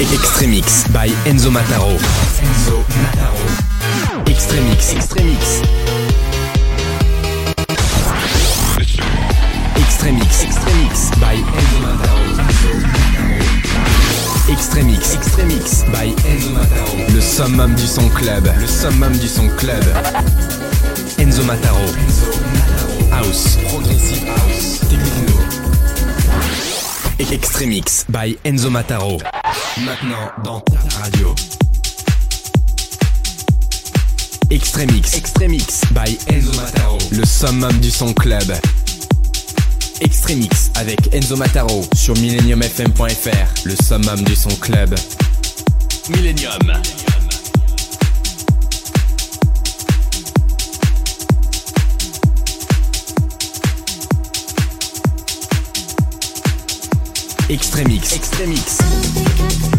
Extremix by Enzo Mataro. Enzo Mataro. Extremix. Extremix. Extremix. Extremix by Enzo Mataro. Extremix. Extremix by Enzo Mataro. Le summum du son club. Le summum du son club. Enzo Mataro. Enzo Mataro. House. Progressive House. Extremix by Enzo Mataro. Maintenant dans ta radio. Extremix. Extremix by Enzo Mataro. Le summum du son club. Extremix avec Enzo Mataro sur millenniumfm.fr. Le summum du son club. Millennium. Extremix. Extremix.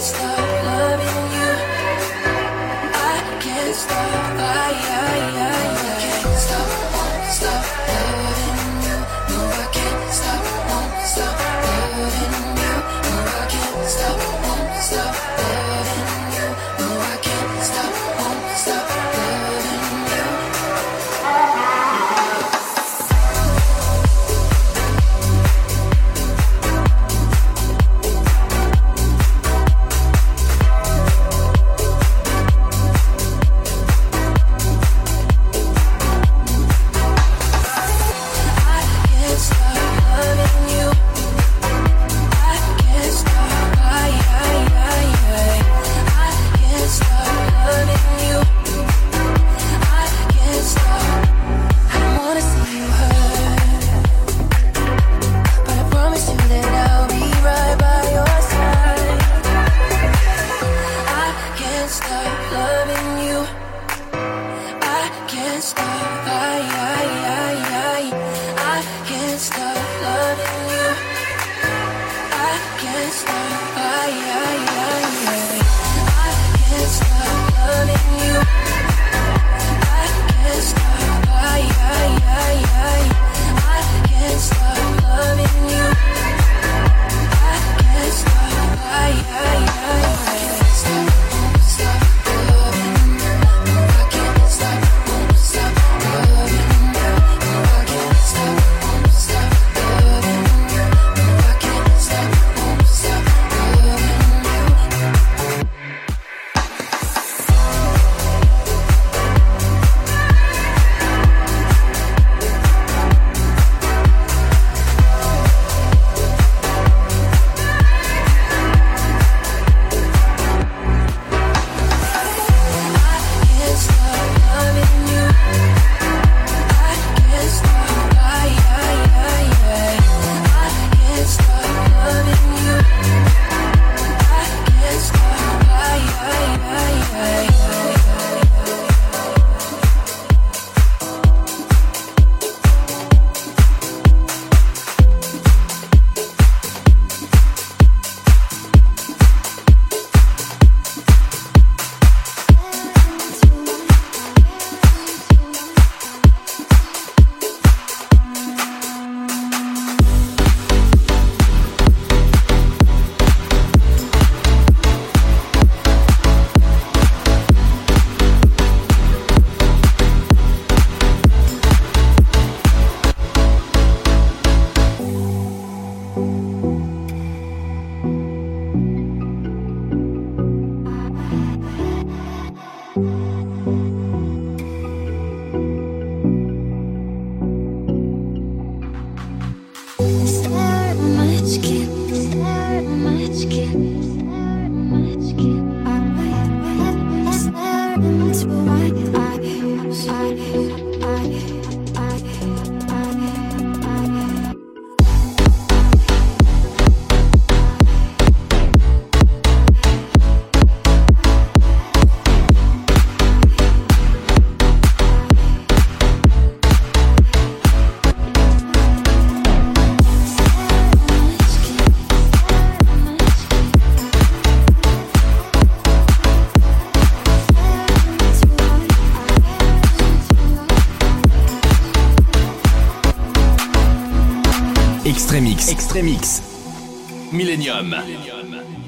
stop. Extremix. Millennium. Extremix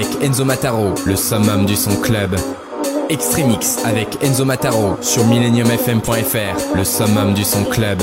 avec Enzo Mataro, le summum du son club. Extremix avec Enzo Mataro sur millenniumfm.fr, le summum du son club.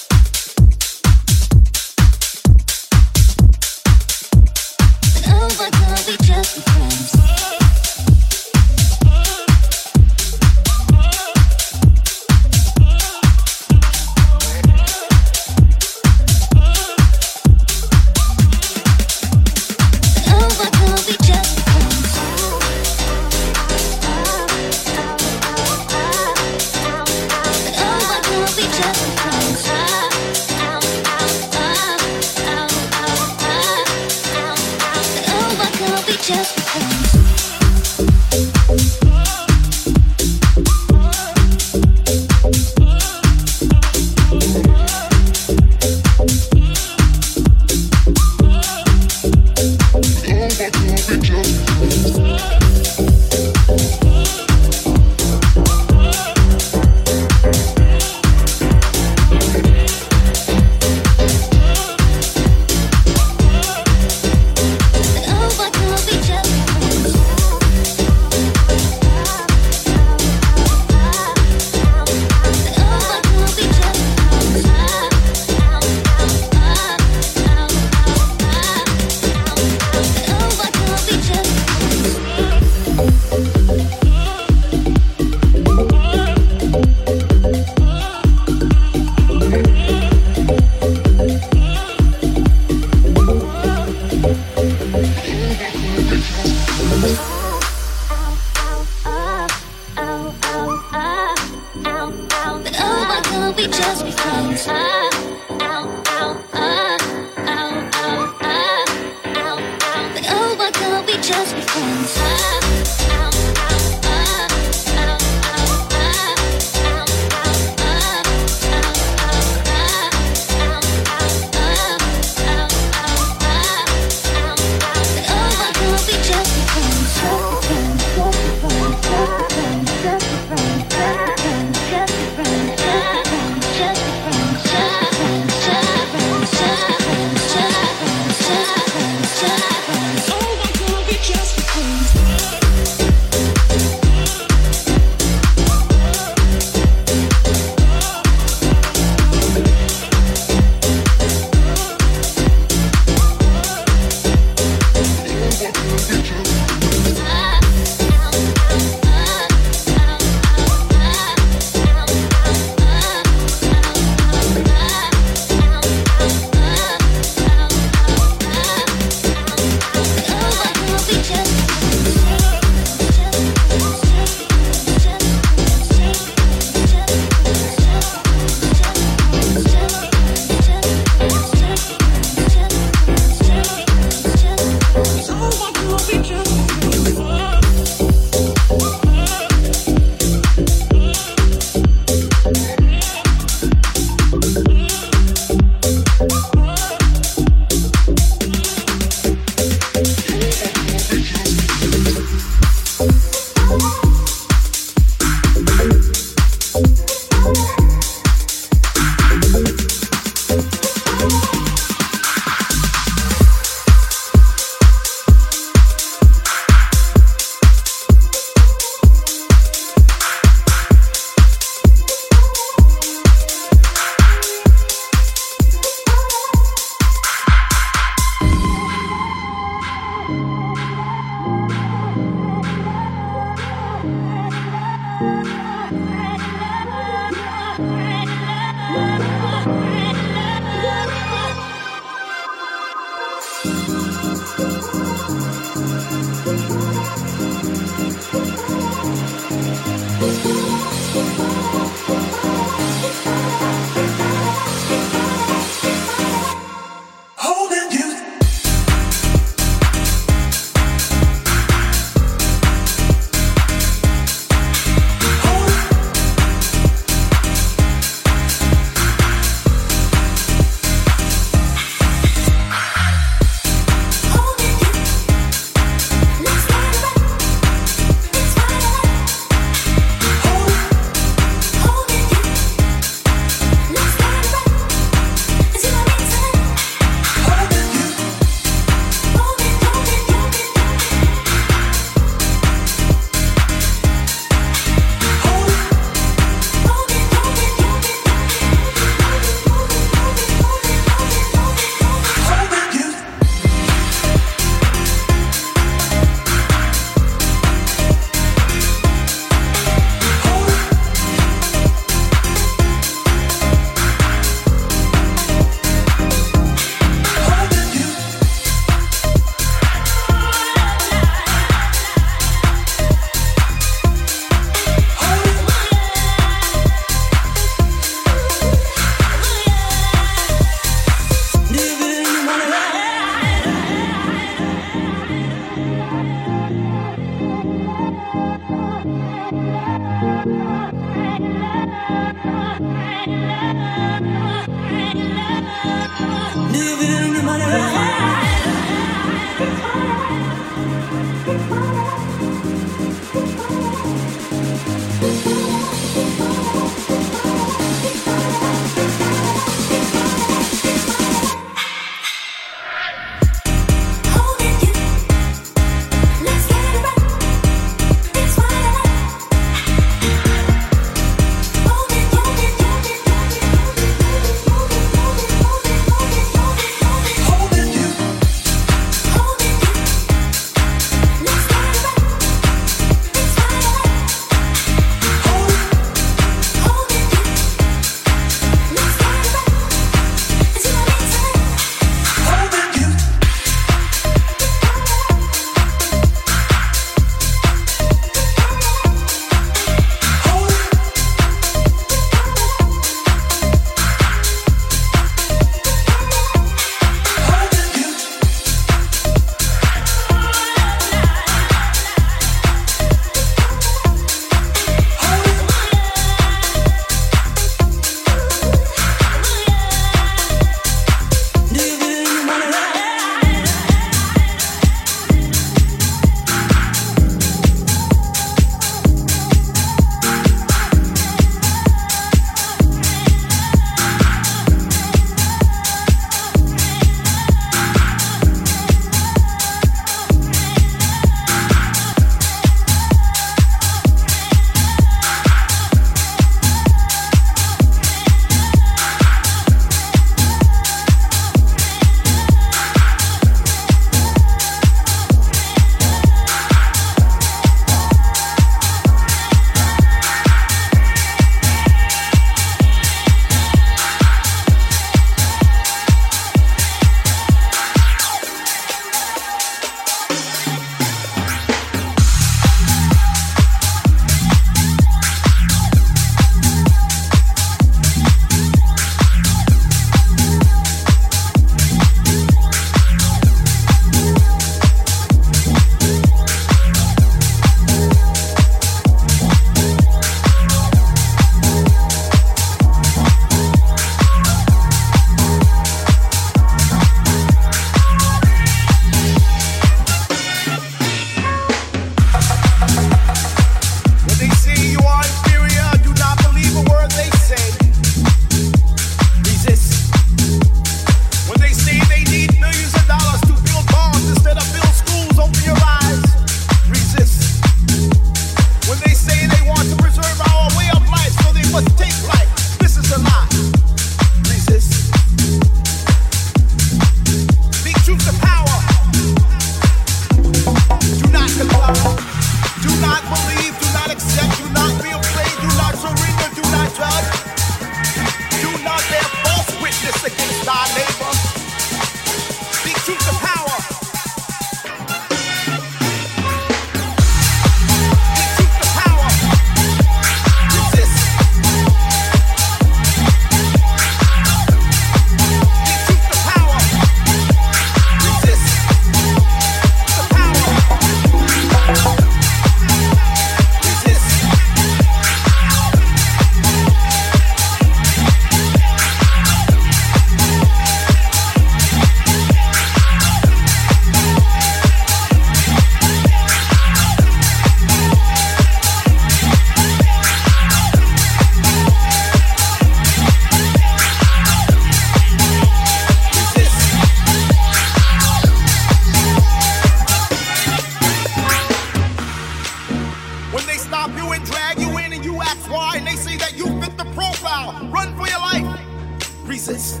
Resist.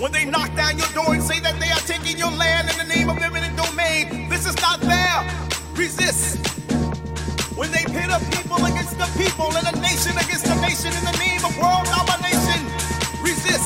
When they knock down your door and say that they are taking your land in the name of eminent domain, this is not fair. Resist. When they pit a people against the people and a nation against a nation in the name of world domination, resist.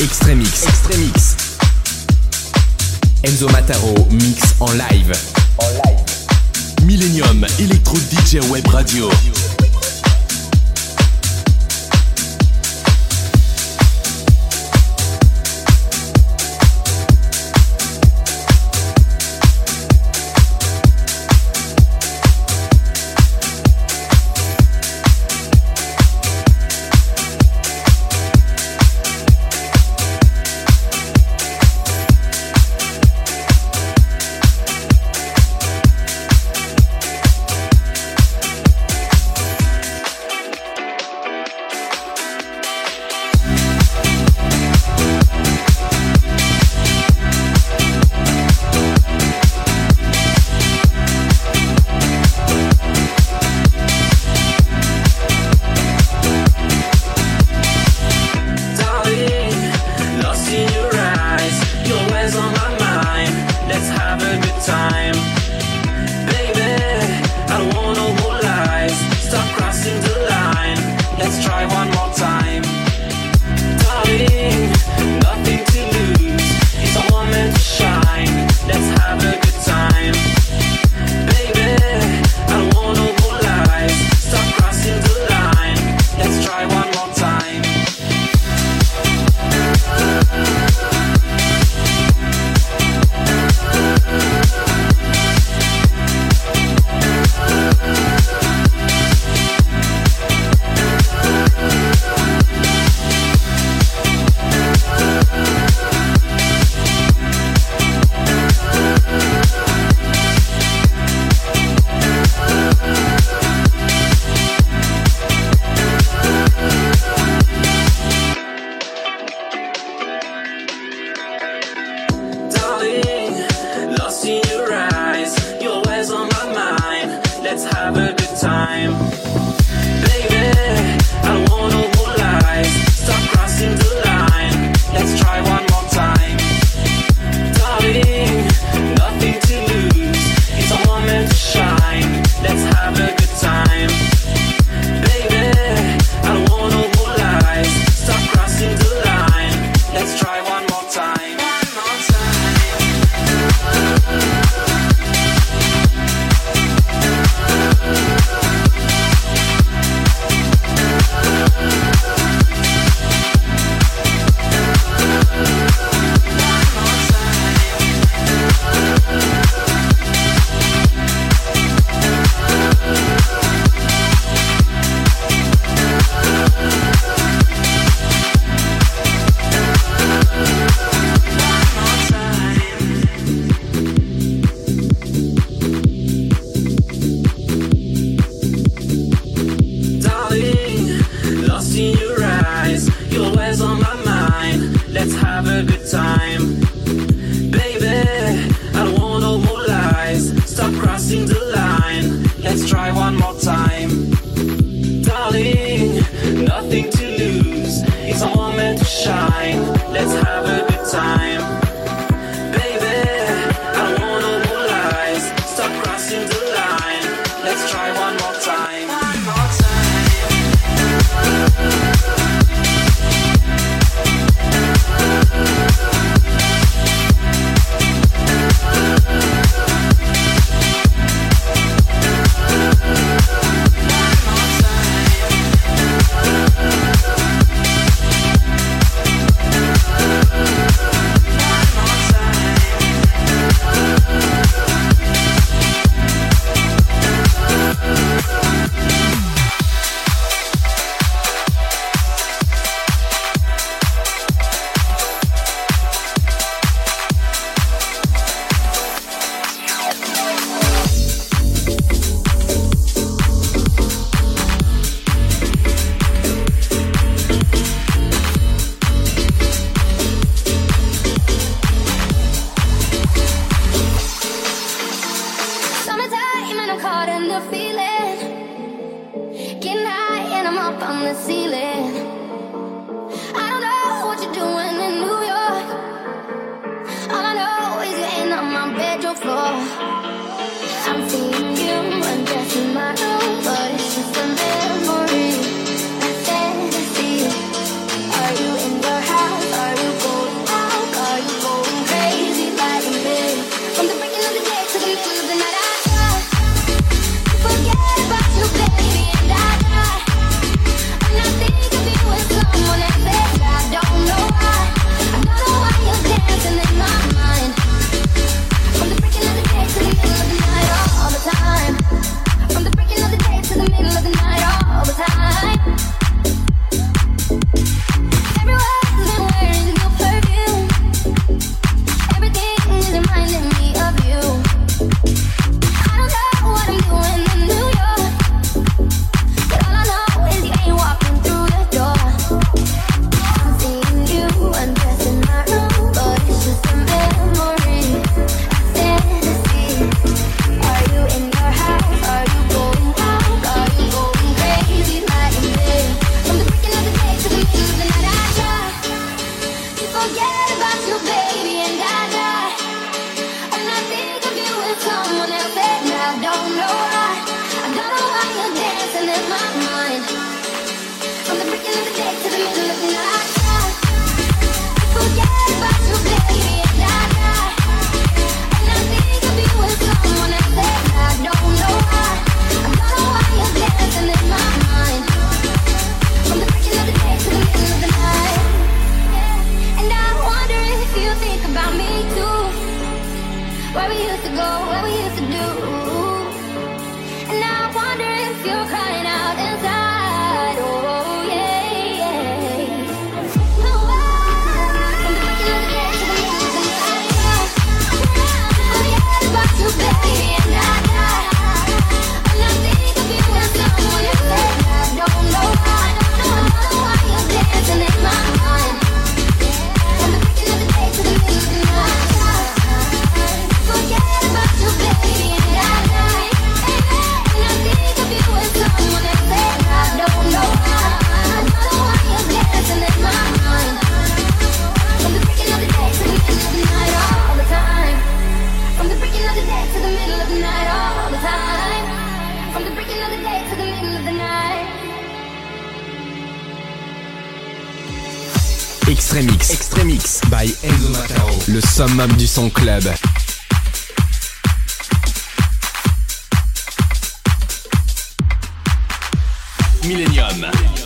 Extremix. Extremix. Enzo Mataro mix. En live. Millennium Electro DJ Web Radio. Extremix. Extremix by Enzo Matao. Le summum du son club. Millennium.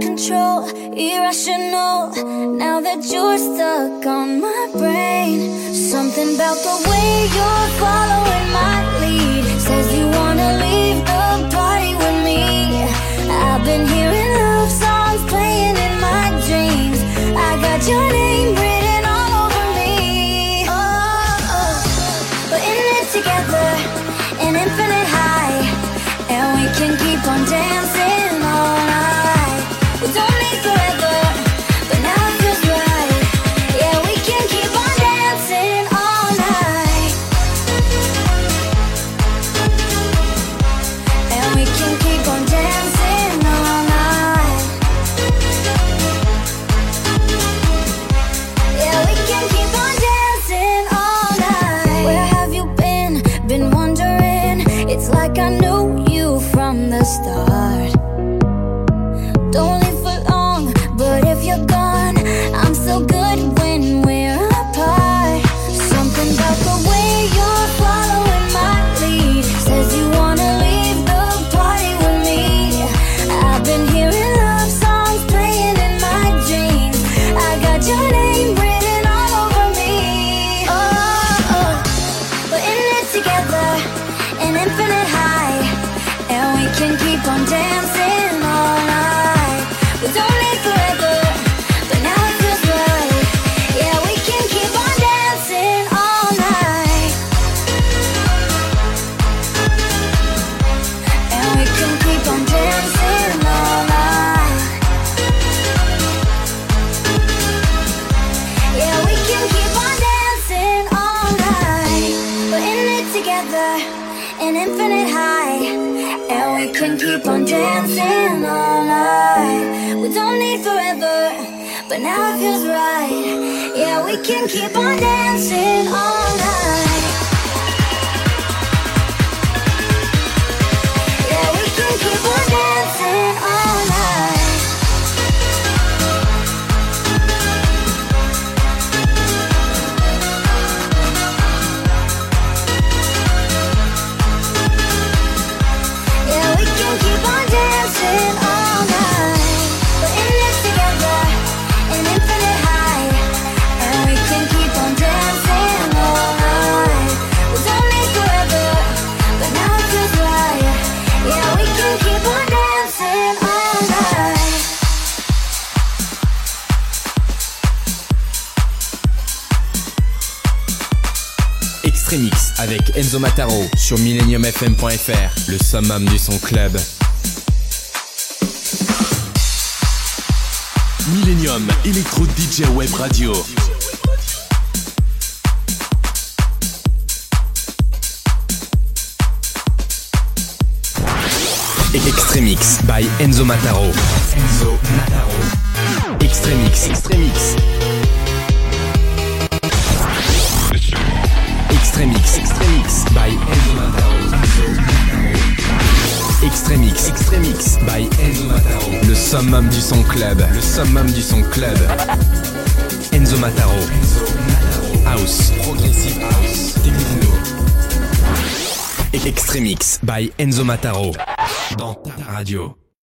control, irrational. Now that you're stuck on my brain, something about the way you're following my lead says you wanna leave the party with me. I've been hearing love songs playing in my dreams. I got your name written all over me. Oh, oh. we're in it together, an infinite high, and we can keep on dancing. together, an infinite high, and we can keep on dancing all night. We don't need forever, but now it feels right. Yeah, we can keep on dancing all night. Yeah, we can keep on dancing all night. Enzo Mataro sur millenniumfm.fr, le summum du son club. Millennium Electro DJ Web Radio. Extremix by Enzo Mataro. Enzo Mataro. Extremix. Extremix. Extremix. Extremix by Enzo Mataro. Extremix. Extremix by Enzo Mataro. Le summum du son club. Le summum du son club. Enzo Mataro. House. Progressive House. Techno. Extremix by Enzo Mataro. Dans ta radio.